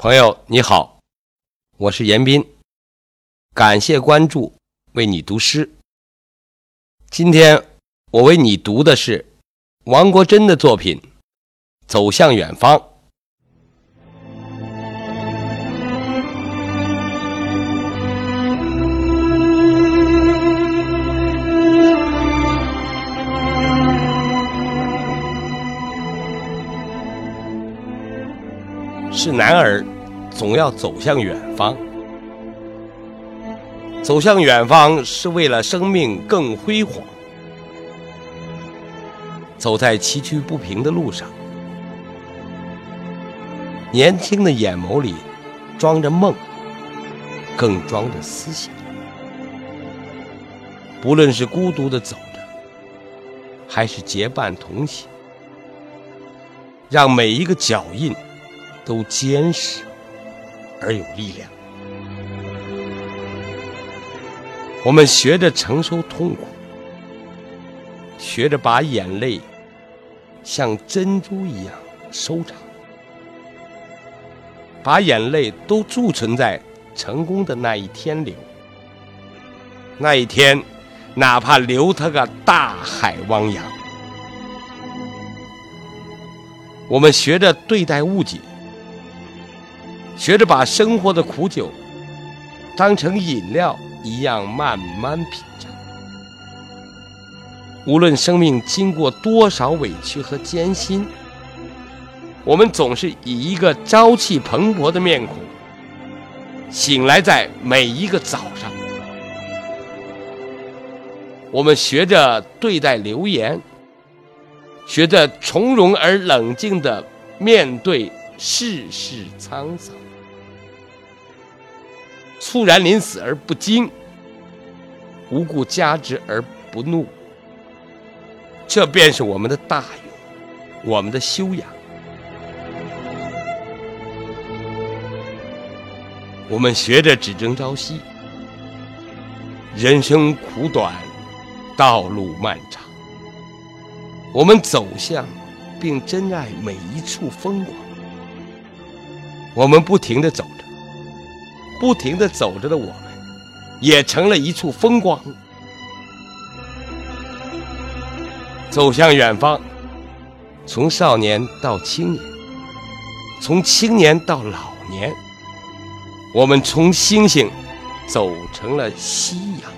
朋友你好，我是严斌，感谢关注，为你读诗。今天我为你读的是王国珍的作品《走向远方》。是男儿，总要走向远方。走向远方是为了生命更辉煌。走在崎岖不平的路上，年轻的眼眸里装着梦，更装着思想。不论是孤独的走着，还是结伴同行，让每一个脚印。都坚实而有力量。我们学着承受痛苦，学着把眼泪像珍珠一样收藏，把眼泪都贮存在成功的那一天流。那一天，哪怕流它个大海汪洋。我们学着对待误解。学着把生活的苦酒当成饮料一样慢慢品尝。无论生命经过多少委屈和艰辛，我们总是以一个朝气蓬勃的面孔醒来在每一个早上。我们学着对待流言，学着从容而冷静地面对世事沧桑。猝然临死而不惊，无故加之而不怒，这便是我们的大勇，我们的修养。我们学着只争朝夕，人生苦短，道路漫长。我们走向并珍爱每一处风光，我们不停地走着。不停地走着的我们，也成了一处风光。走向远方，从少年到青年，从青年到老年，我们从星星走成了夕阳。